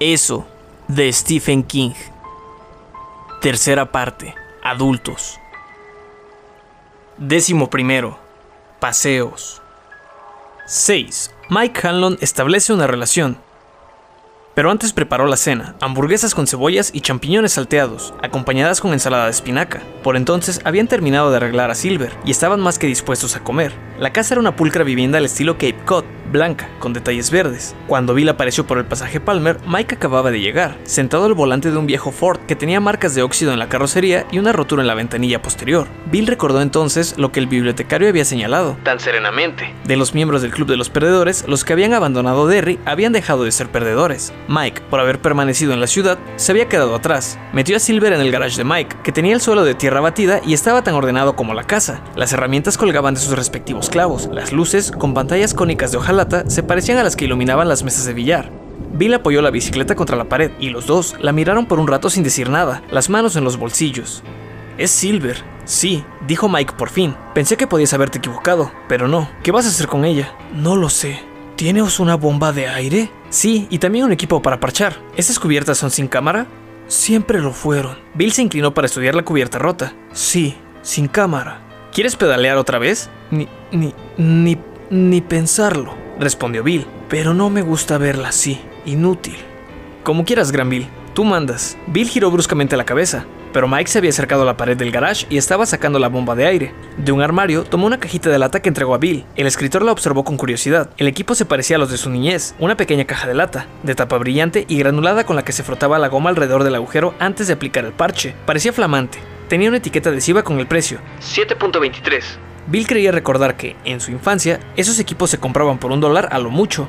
Eso, de Stephen King. Tercera parte. Adultos. Décimo primero. Paseos. 6. Mike Hanlon establece una relación, pero antes preparó la cena, hamburguesas con cebollas y champiñones salteados, acompañadas con ensalada de espinaca. Por entonces habían terminado de arreglar a Silver y estaban más que dispuestos a comer. La casa era una pulcra vivienda al estilo Cape Cod, blanca, con detalles verdes. Cuando Bill apareció por el pasaje Palmer, Mike acababa de llegar, sentado al volante de un viejo Ford que tenía marcas de óxido en la carrocería y una rotura en la ventanilla posterior. Bill recordó entonces lo que el bibliotecario había señalado, tan serenamente. De los miembros del Club de los Perdedores, los que habían abandonado Derry habían dejado de ser perdedores. Mike, por haber permanecido en la ciudad, se había quedado atrás. Metió a Silver en el garage de Mike, que tenía el suelo de tierra batida y estaba tan ordenado como la casa. Las herramientas colgaban de sus respectivos clavos. Las luces, con pantallas cónicas de hojalata, se parecían a las que iluminaban las mesas de billar. Bill apoyó la bicicleta contra la pared y los dos la miraron por un rato sin decir nada, las manos en los bolsillos. Es Silver. Sí, dijo Mike por fin. Pensé que podías haberte equivocado, pero no. ¿Qué vas a hacer con ella? No lo sé. ¿Tienes una bomba de aire? Sí, y también un equipo para parchar. ¿Esas cubiertas son sin cámara? Siempre lo fueron. Bill se inclinó para estudiar la cubierta rota. Sí, sin cámara. ¿Quieres pedalear otra vez? Ni, ni, ni, ni pensarlo, respondió Bill. Pero no me gusta verla así. Inútil. Como quieras, Gran Bill. Tú mandas. Bill giró bruscamente la cabeza, pero Mike se había acercado a la pared del garage y estaba sacando la bomba de aire. De un armario tomó una cajita de lata que entregó a Bill. El escritor la observó con curiosidad. El equipo se parecía a los de su niñez, una pequeña caja de lata, de tapa brillante y granulada con la que se frotaba la goma alrededor del agujero antes de aplicar el parche. Parecía flamante. Tenía una etiqueta adhesiva con el precio. 7.23. Bill creía recordar que, en su infancia, esos equipos se compraban por un dólar a lo mucho.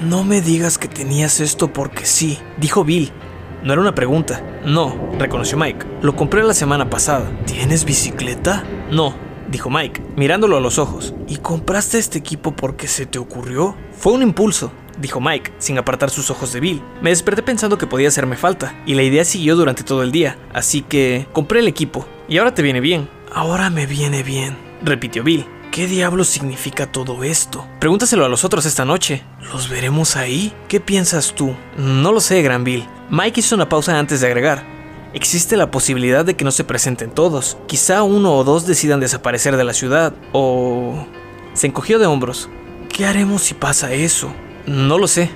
No me digas que tenías esto porque sí, dijo Bill, no era una pregunta. No, reconoció Mike. Lo compré la semana pasada. ¿Tienes bicicleta? No, dijo Mike, mirándolo a los ojos. ¿Y compraste este equipo porque se te ocurrió? Fue un impulso, dijo Mike, sin apartar sus ojos de Bill. Me desperté pensando que podía hacerme falta, y la idea siguió durante todo el día, así que compré el equipo. Y ahora te viene bien. Ahora me viene bien, repitió Bill. ¿Qué diablo significa todo esto? Pregúntaselo a los otros esta noche. ¿Los veremos ahí? ¿Qué piensas tú? No lo sé, Gran Bill. Mike hizo una pausa antes de agregar. Existe la posibilidad de que no se presenten todos. Quizá uno o dos decidan desaparecer de la ciudad. O... Se encogió de hombros. ¿Qué haremos si pasa eso? No lo sé,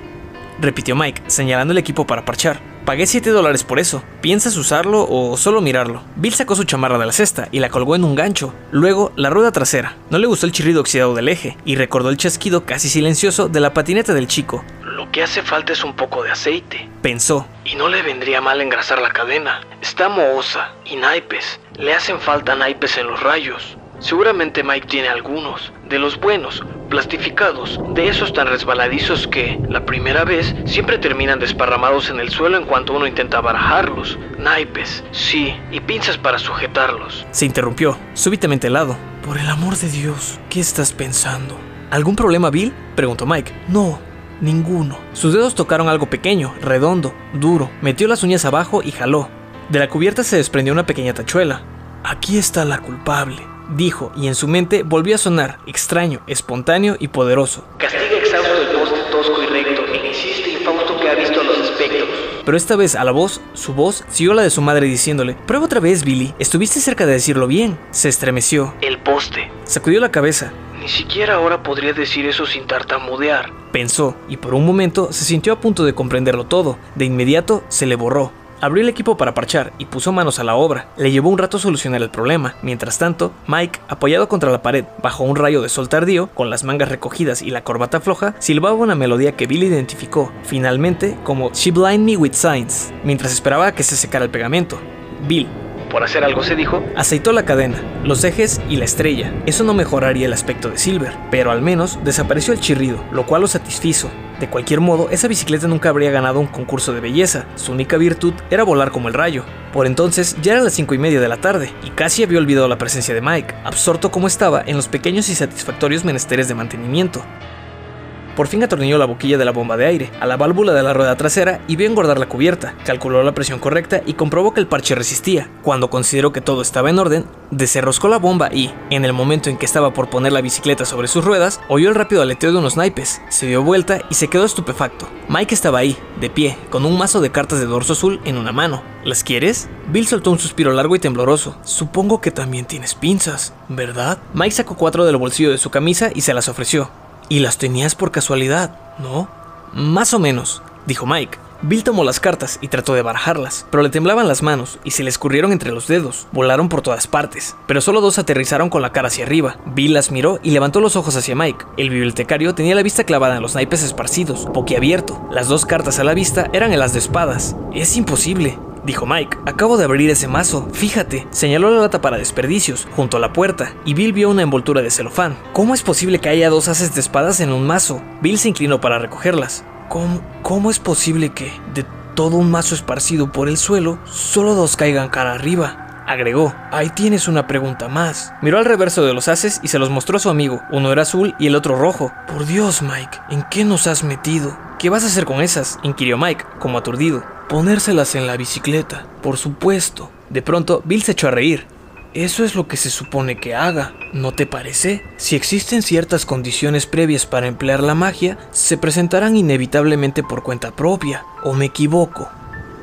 repitió Mike, señalando el equipo para parchar. Pagué 7 dólares por eso. ¿Piensas usarlo o solo mirarlo? Bill sacó su chamarra de la cesta y la colgó en un gancho. Luego, la rueda trasera. No le gustó el chirrido oxidado del eje y recordó el chasquido casi silencioso de la patineta del chico. Lo que hace falta es un poco de aceite, pensó. No le vendría mal engrasar la cadena. Está mohosa y naipes. Le hacen falta naipes en los rayos. Seguramente Mike tiene algunos, de los buenos, plastificados, de esos tan resbaladizos que, la primera vez, siempre terminan desparramados en el suelo en cuanto uno intenta barajarlos. Naipes, sí, y pinzas para sujetarlos. Se interrumpió, súbitamente helado. Por el amor de Dios, ¿qué estás pensando? ¿Algún problema, Bill? preguntó Mike. No, ninguno. Sus dedos tocaron algo pequeño, redondo, duro. Metió las uñas abajo y jaló. De la cubierta se desprendió una pequeña tachuela. Aquí está la culpable dijo, y en su mente volvió a sonar, extraño, espontáneo y poderoso. Castiga exhausto el poste tosco y recto, el insiste infausto que ha visto a los espectros. Pero esta vez a la voz, su voz, siguió la de su madre diciéndole, prueba otra vez, Billy, estuviste cerca de decirlo bien. Se estremeció. El poste. Sacudió la cabeza. Ni siquiera ahora podría decir eso sin tartamudear. Pensó, y por un momento se sintió a punto de comprenderlo todo. De inmediato se le borró. Abrió el equipo para parchar y puso manos a la obra. Le llevó un rato solucionar el problema. Mientras tanto, Mike, apoyado contra la pared, bajo un rayo de sol tardío, con las mangas recogidas y la corbata floja, silbaba una melodía que Bill identificó, finalmente, como She Blind Me With Signs, mientras esperaba a que se secara el pegamento. Bill, por hacer algo se dijo, aceitó la cadena, los ejes y la estrella. Eso no mejoraría el aspecto de Silver, pero al menos desapareció el chirrido, lo cual lo satisfizo. De cualquier modo, esa bicicleta nunca habría ganado un concurso de belleza, su única virtud era volar como el rayo. Por entonces ya eran las cinco y media de la tarde, y casi había olvidado la presencia de Mike, absorto como estaba en los pequeños y satisfactorios menesteres de mantenimiento. Por fin atornilló la boquilla de la bomba de aire a la válvula de la rueda trasera y vio engordar la cubierta. Calculó la presión correcta y comprobó que el parche resistía. Cuando consideró que todo estaba en orden, desenroscó la bomba y, en el momento en que estaba por poner la bicicleta sobre sus ruedas, oyó el rápido aleteo de unos naipes, se dio vuelta y se quedó estupefacto. Mike estaba ahí, de pie, con un mazo de cartas de dorso azul en una mano. ¿Las quieres? Bill soltó un suspiro largo y tembloroso. Supongo que también tienes pinzas, ¿verdad? Mike sacó cuatro del bolsillo de su camisa y se las ofreció. ¿Y las tenías por casualidad, no? Más o menos, dijo Mike. Bill tomó las cartas y trató de barajarlas, pero le temblaban las manos y se le escurrieron entre los dedos. Volaron por todas partes, pero solo dos aterrizaron con la cara hacia arriba. Bill las miró y levantó los ojos hacia Mike. El bibliotecario tenía la vista clavada en los naipes esparcidos, boquiabierto. Las dos cartas a la vista eran en las de espadas. Es imposible, dijo Mike. Acabo de abrir ese mazo, fíjate. Señaló la lata para desperdicios, junto a la puerta, y Bill vio una envoltura de celofán. ¿Cómo es posible que haya dos haces de espadas en un mazo? Bill se inclinó para recogerlas. ¿Cómo, es posible que, de todo un mazo esparcido por el suelo, solo dos caigan cara arriba? Agregó, ahí tienes una pregunta más. Miró al reverso de los haces y se los mostró a su amigo. Uno era azul y el otro rojo. Por Dios, Mike, ¿en qué nos has metido? ¿Qué vas a hacer con esas? inquirió Mike, como aturdido. Ponérselas en la bicicleta, por supuesto. De pronto, Bill se echó a reír. Eso es lo que se supone que haga, ¿no te parece? Si existen ciertas condiciones previas para emplear la magia, se presentarán inevitablemente por cuenta propia, ¿o me equivoco?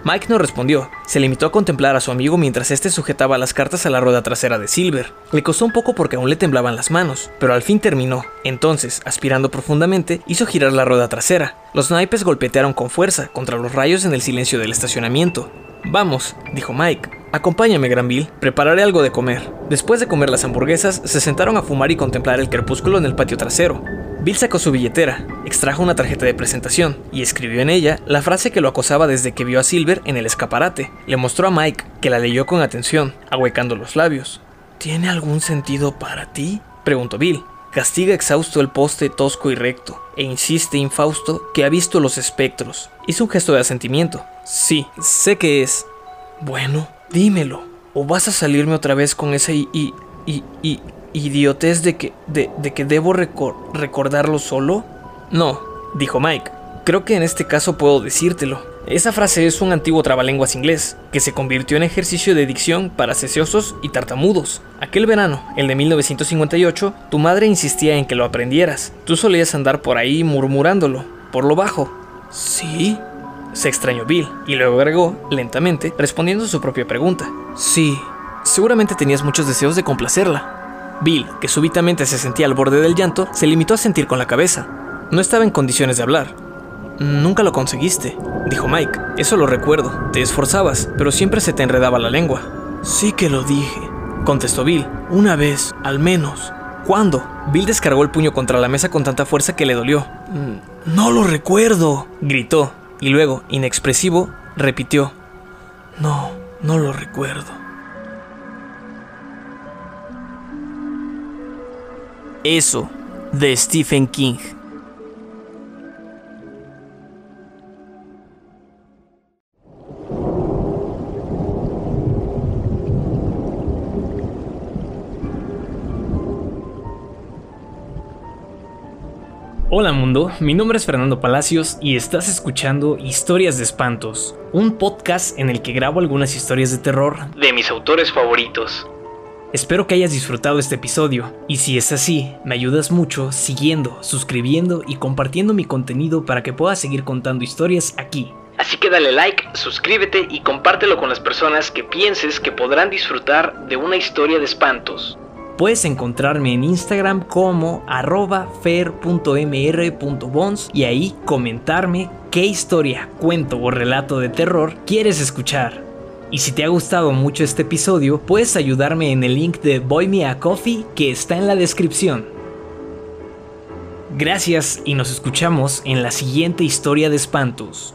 Mike no respondió, se limitó a contemplar a su amigo mientras este sujetaba las cartas a la rueda trasera de Silver. Le costó un poco porque aún le temblaban las manos, pero al fin terminó. Entonces, aspirando profundamente, hizo girar la rueda trasera. Los naipes golpetearon con fuerza contra los rayos en el silencio del estacionamiento. Vamos, dijo Mike. Acompáñame, Granville. Prepararé algo de comer. Después de comer las hamburguesas, se sentaron a fumar y contemplar el crepúsculo en el patio trasero. Bill sacó su billetera, extrajo una tarjeta de presentación y escribió en ella la frase que lo acosaba desde que vio a Silver en el escaparate. Le mostró a Mike, que la leyó con atención, ahuecando los labios. ¿Tiene algún sentido para ti? preguntó Bill. Castiga exhausto el poste tosco y recto, e insiste infausto que ha visto los espectros. Hizo un gesto de asentimiento. Sí, sé que es. Bueno, dímelo. ¿O vas a salirme otra vez con esa y, y, y, idiotez de que, de, que debo recordarlo solo? No, dijo Mike. Creo que en este caso puedo decírtelo. Esa frase es un antiguo trabalenguas inglés, que se convirtió en ejercicio de dicción para sesiosos y tartamudos. Aquel verano, el de 1958, tu madre insistía en que lo aprendieras. Tú solías andar por ahí murmurándolo, por lo bajo. ¿Sí? Se extrañó Bill, y luego agregó, lentamente, respondiendo a su propia pregunta. Sí, seguramente tenías muchos deseos de complacerla. Bill, que súbitamente se sentía al borde del llanto, se limitó a sentir con la cabeza. No estaba en condiciones de hablar. Nunca lo conseguiste, dijo Mike. Eso lo recuerdo. Te esforzabas, pero siempre se te enredaba la lengua. Sí que lo dije, contestó Bill. Una vez, al menos. ¿Cuándo? Bill descargó el puño contra la mesa con tanta fuerza que le dolió. No lo recuerdo, gritó, y luego, inexpresivo, repitió. No, no lo recuerdo. Eso, de Stephen King. Hola mundo, mi nombre es Fernando Palacios y estás escuchando Historias de Espantos, un podcast en el que grabo algunas historias de terror de mis autores favoritos. Espero que hayas disfrutado este episodio y si es así, me ayudas mucho siguiendo, suscribiendo y compartiendo mi contenido para que pueda seguir contando historias aquí. Así que dale like, suscríbete y compártelo con las personas que pienses que podrán disfrutar de una historia de espantos. Puedes encontrarme en Instagram como arroba fer.mr.bons y ahí comentarme qué historia, cuento o relato de terror quieres escuchar. Y si te ha gustado mucho este episodio, puedes ayudarme en el link de Boy Me a Coffee que está en la descripción. Gracias y nos escuchamos en la siguiente historia de espantos.